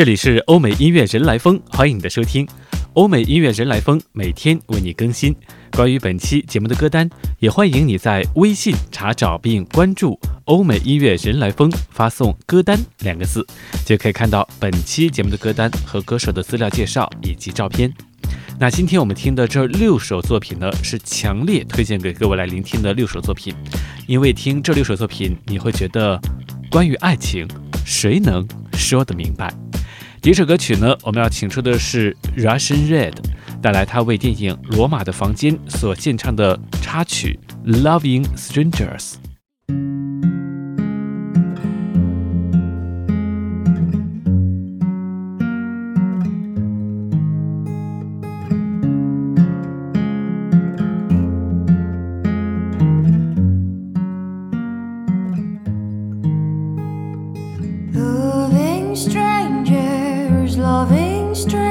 这里是欧美音乐人来疯，欢迎你的收听。欧美音乐人来疯每天为你更新关于本期节目的歌单，也欢迎你在微信查找并关注“欧美音乐人来疯”，发送“歌单”两个字，就可以看到本期节目的歌单和歌手的资料介绍以及照片。那今天我们听的这六首作品呢，是强烈推荐给各位来聆听的六首作品，因为听这六首作品，你会觉得关于爱情，谁能说得明白？第一首歌曲呢，我们要请出的是 Russian Red，带来他为电影《罗马的房间》所献唱的插曲《Loving Strangers》。这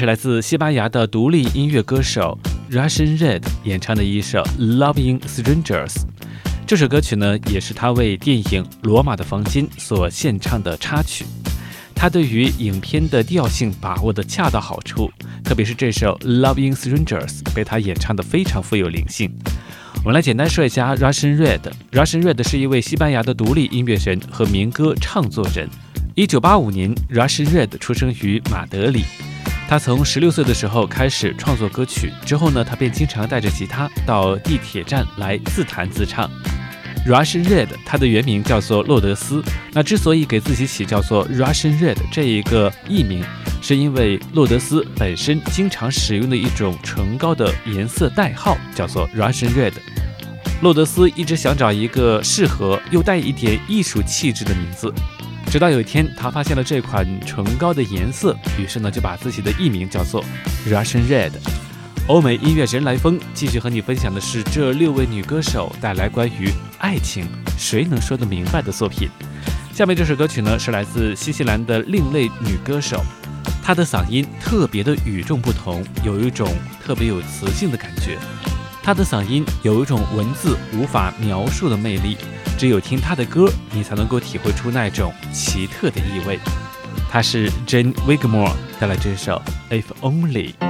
是来自西班牙的独立音乐歌手 Russian Red 演唱的一首《Loving Strangers》。这首歌曲呢，也是他为电影《罗马的房间》所献唱的插曲。他对于影片的调性把握的恰到好处，特别是这首《Loving Strangers》被他演唱的非常富有灵性。我们来简单说一下 Russian Red。Russian Red 是一位西班牙的独立音乐人和民歌唱作人。一九八五年，Russian Red 出生于马德里。他从十六岁的时候开始创作歌曲，之后呢，他便经常带着吉他到地铁站来自弹自唱。Russian Red，他的原名叫做洛德斯。那之所以给自己起叫做 Russian Red 这一个艺名，是因为洛德斯本身经常使用的一种唇膏的颜色代号叫做 Russian Red。洛德斯一直想找一个适合又带一点艺术气质的名字。直到有一天，他发现了这款唇膏的颜色，于是呢就把自己的艺名叫做 Russian Red。欧美音乐人来风继续和你分享的是这六位女歌手带来关于爱情谁能说得明白的作品。下面这首歌曲呢是来自新西兰的另类女歌手，她的嗓音特别的与众不同，有一种特别有磁性的感觉。他的嗓音有一种文字无法描述的魅力。只有听他的歌，你才能够体会出那种奇特的意味。他是 Jane Wigmore 带来这首 If Only。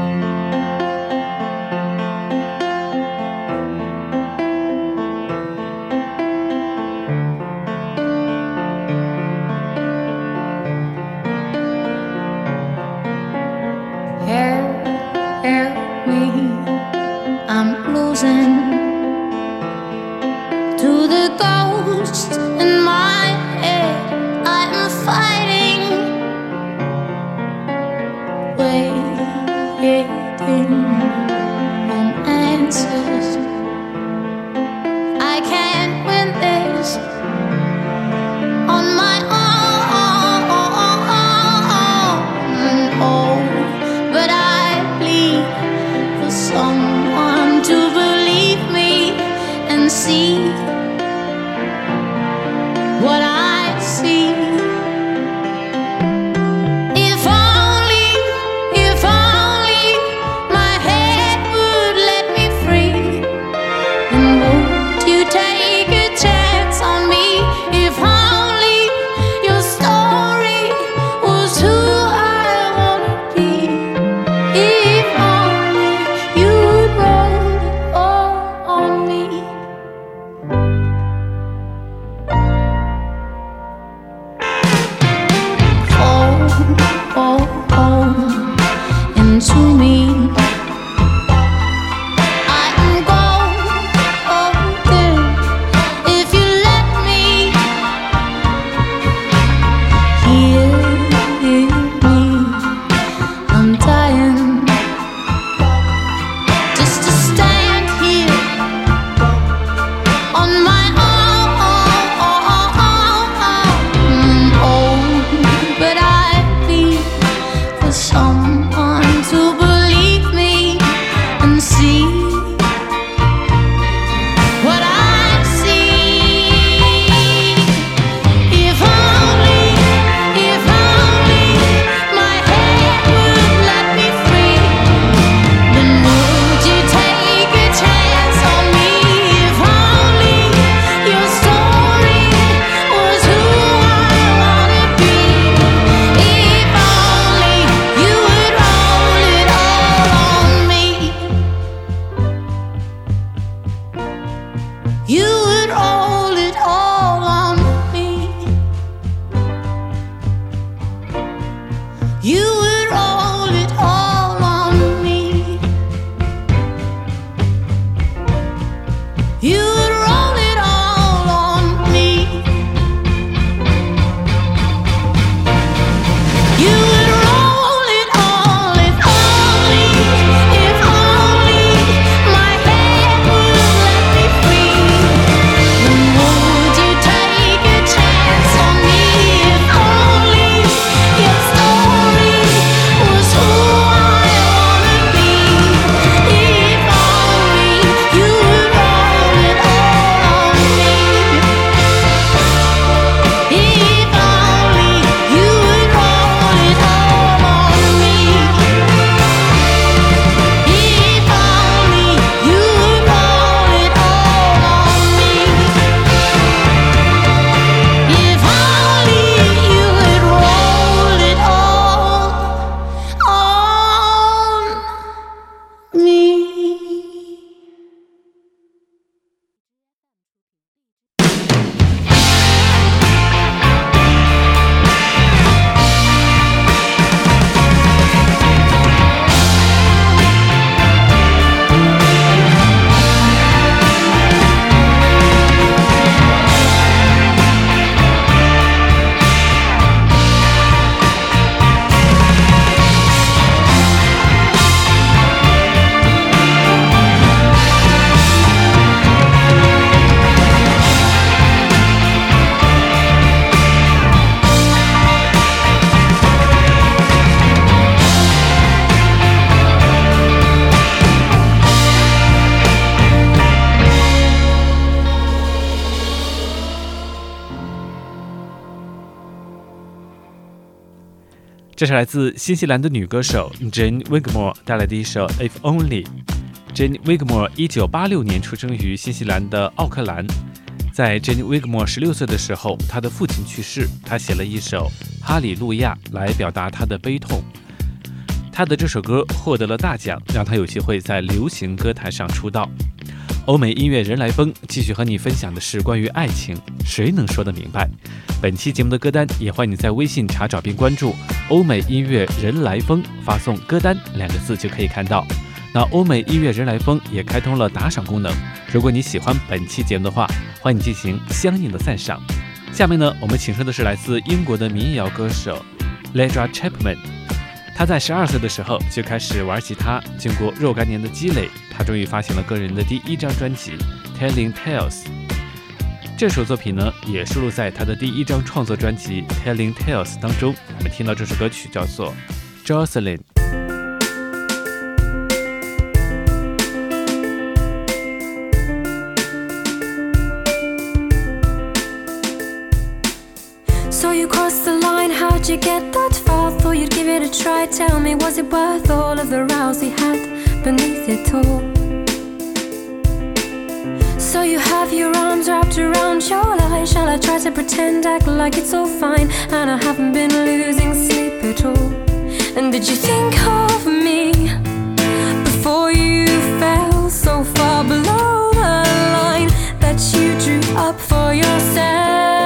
这是来自新西兰的女歌手 Jane Wigmore 带来的一首《If Only》。Jane Wigmore 一九八六年出生于新西兰的奥克兰。在 Jane Wigmore 十六岁的时候，她的父亲去世，她写了一首《哈利路亚》来表达她的悲痛。她的这首歌获得了大奖，让她有机会在流行歌坛上出道。欧美音乐人来疯继续和你分享的是关于爱情，谁能说得明白？本期节目的歌单也欢迎你在微信查找并关注“欧美音乐人来疯”，发送“歌单”两个字就可以看到。那欧美音乐人来疯也开通了打赏功能，如果你喜欢本期节目的话，欢迎进行相应的赞赏。下面呢，我们请出的是来自英国的民谣歌手 Ledra Chapman。他在十二岁的时候就开始玩吉他，经过若干年的积累。他终于发行了个人的第一张专辑《Telling Tales》，这首作品呢也收录在他的第一张创作专辑《Telling Tales》当中。我们听到这首歌曲叫做《Jocelyn》。So you cross the line, how'd you get that far? for you Tell me, was it worth all of the rows we had beneath it all? So you have your arms wrapped around your lie. Shall I try to pretend, act like it's all fine? And I haven't been losing sleep at all. And did you think of me before you fell so far below the line that you drew up for yourself?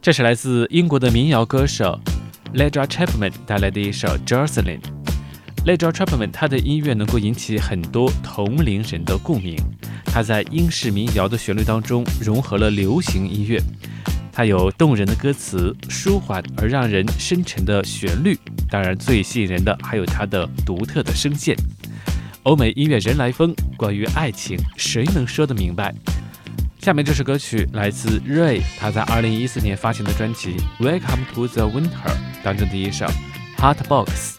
这是来自英国的民谣歌手 Ledra Chapman 带来的一首《Jocelyn》。Ledra Chapman 他的音乐能够引起很多同龄人的共鸣，他在英式民谣的旋律当中融合了流行音乐，它有动人的歌词、舒缓而让人深沉的旋律，当然最吸引人的还有它的独特的声线。欧美音乐人来疯，关于爱情，谁能说得明白？下面这首歌曲来自 Ray，他在二零一四年发行的专辑《Welcome to the Winter》当中的一首《Heartbox》。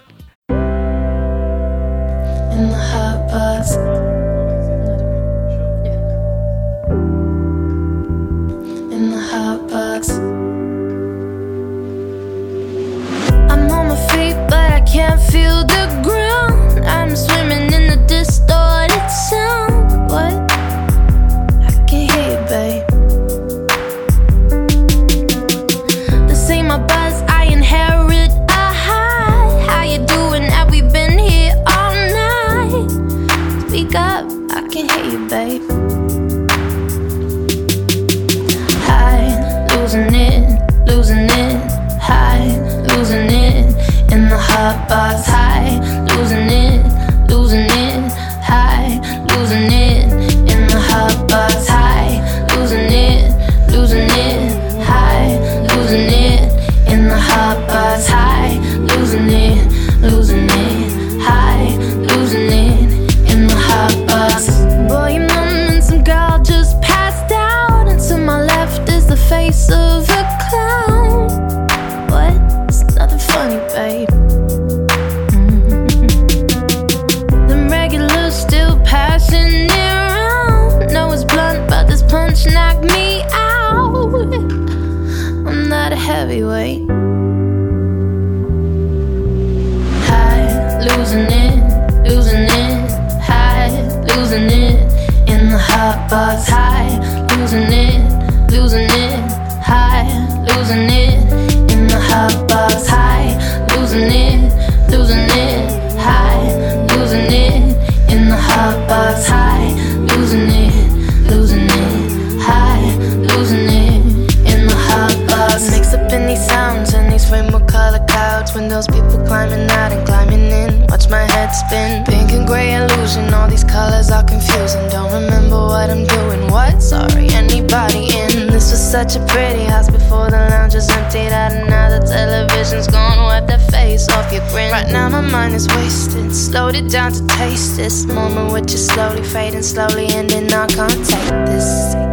In? This was such a pretty house before the lounge was emptied out, and now the television's gone. Wipe that face off your grin. Right now my mind is wasted. Slowed it down to taste this moment, which is slowly fading, slowly ending. I can't take this.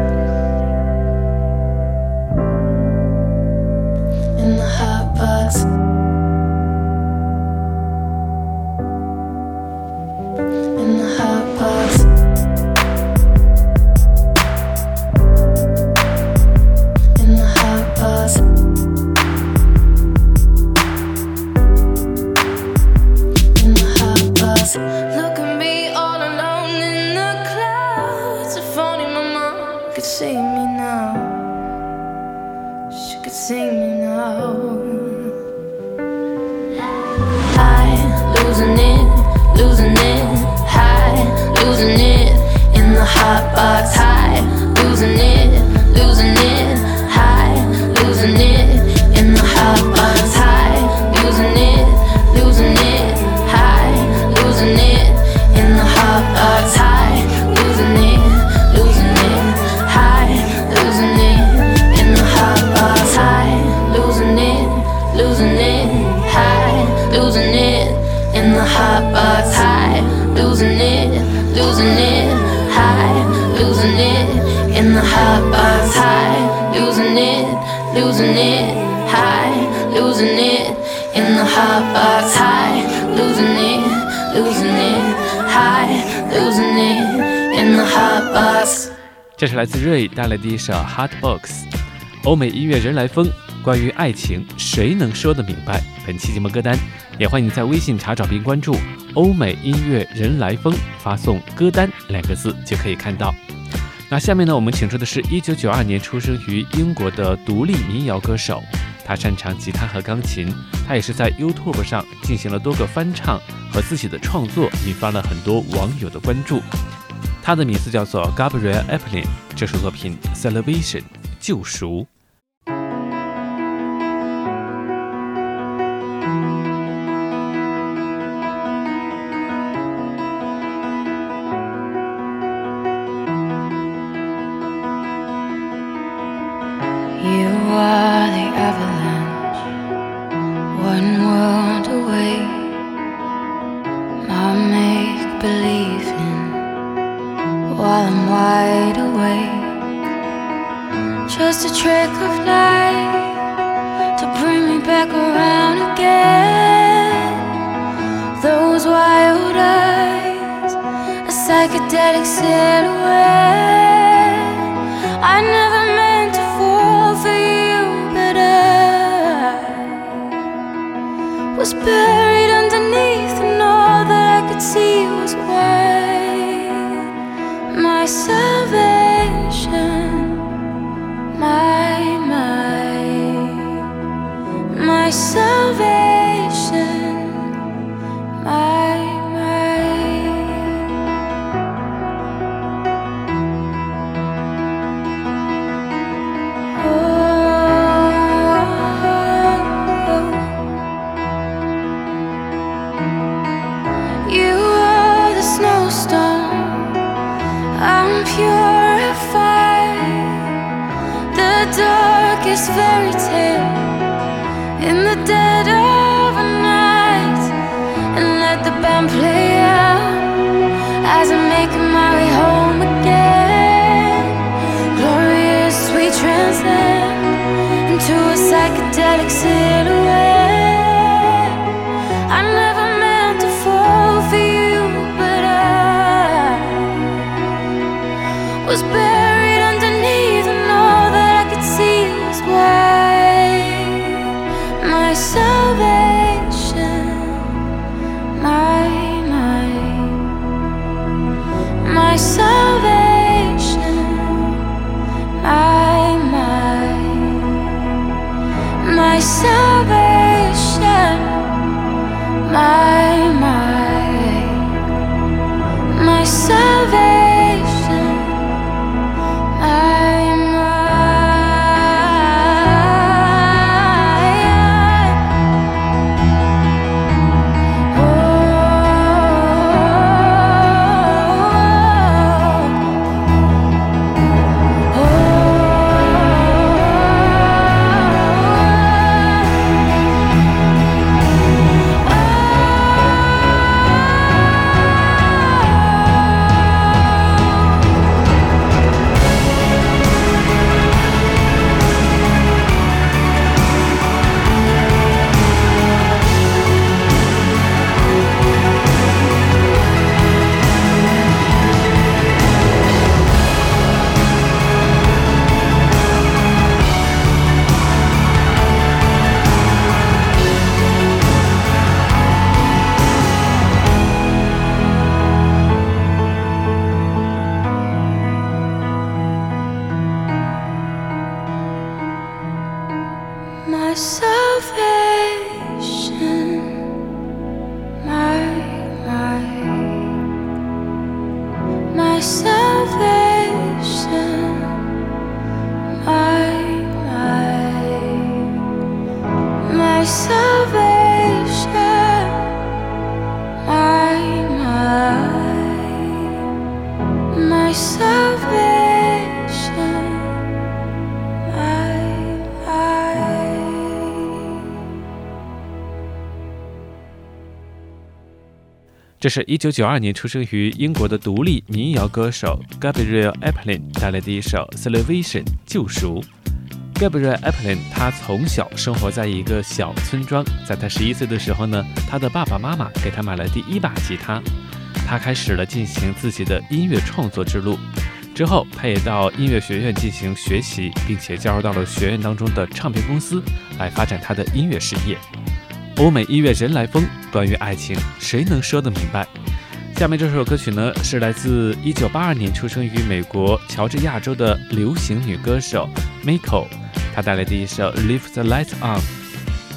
自 Ray 带来的一首《Hot Box》，欧美音乐人来疯。关于爱情，谁能说得明白？本期节目歌单，也欢迎在微信查找并关注“欧美音乐人来疯”，发送“歌单”两个字就可以看到。那下面呢，我们请出的是一九九二年出生于英国的独立民谣歌手，他擅长吉他和钢琴，他也是在 YouTube 上进行了多个翻唱和自己的创作，引发了很多网友的关注。他的名字叫做 Gabriel Epplin，这首作品《Salvation》救赎。Just a trick of light to bring me back around again. Those wild eyes, a psychedelic silhouette. I never meant to fall for you, but I was buried I'm. The darkest fairy tale in the dead 这是一九九二年出生于英国的独立民谣歌手 Gabrielle Aplin 带来的一首《Salvation》救赎。Gabrielle Aplin 他从小生活在一个小村庄，在他十一岁的时候呢，他的爸爸妈妈给他买了第一把吉他，他开始了进行自己的音乐创作之路。之后，他也到音乐学院进行学习，并且加入到了学院当中的唱片公司来发展他的音乐事业。欧美音乐人来疯，关于爱情，谁能说得明白？下面这首歌曲呢，是来自1982年出生于美国乔治亚州的流行女歌手 Miko，她带来的一首《Leave the Light On》。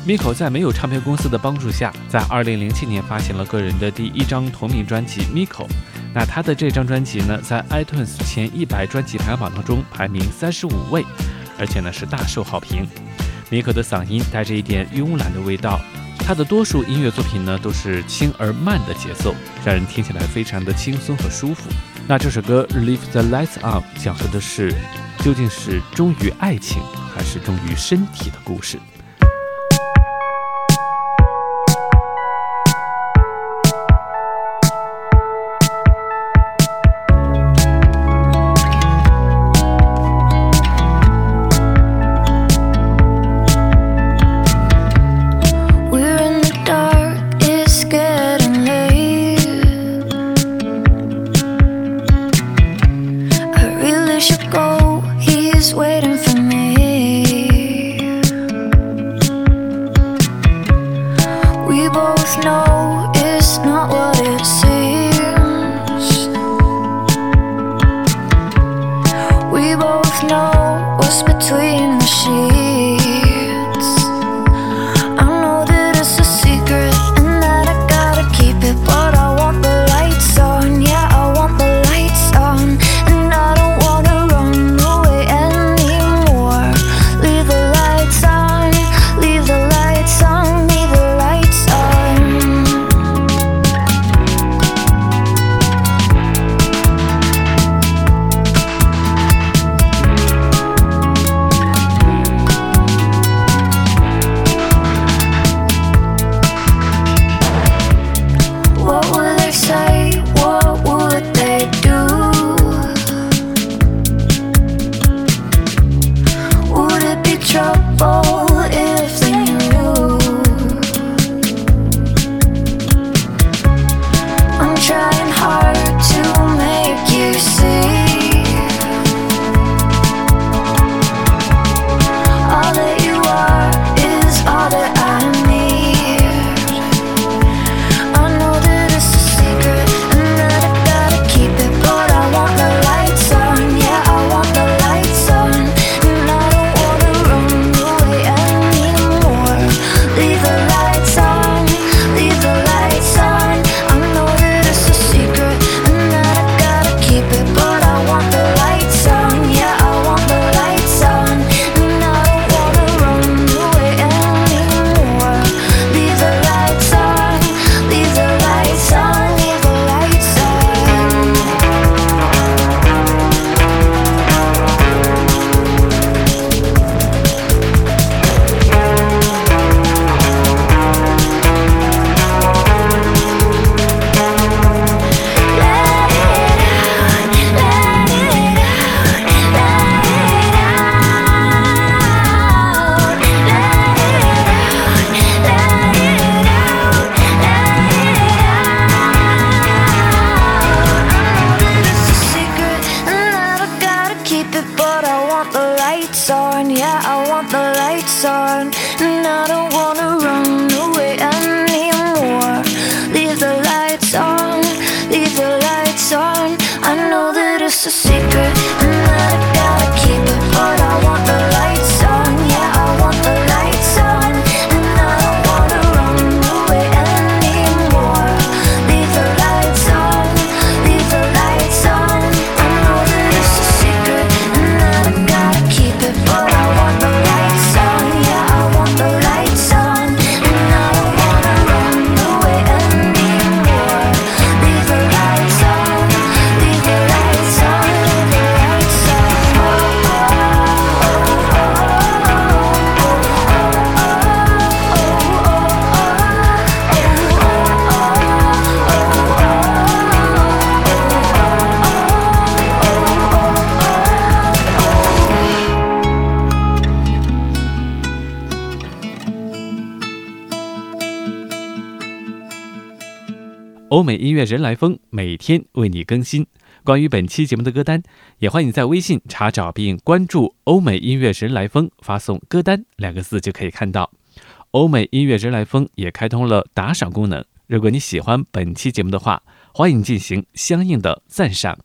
Miko 在没有唱片公司的帮助下，在2007年发行了个人的第一张同名专辑《Miko》。那她的这张专辑呢，在 iTunes 前一百专辑排行榜当中排名三十五位，而且呢是大受好评。Miko 的嗓音带着一点慵懒的味道，他的多数音乐作品呢都是轻而慢的节奏，让人听起来非常的轻松和舒服。那这首歌《Leave the Lights On》讲述的是，究竟是忠于爱情，还是忠于身体的故事？心。美音乐人来疯每天为你更新。关于本期节目的歌单，也欢迎在微信查找并关注“欧美音乐人来疯”，发送“歌单”两个字就可以看到。欧美音乐人来疯也开通了打赏功能，如果你喜欢本期节目的话，欢迎进行相应的赞赏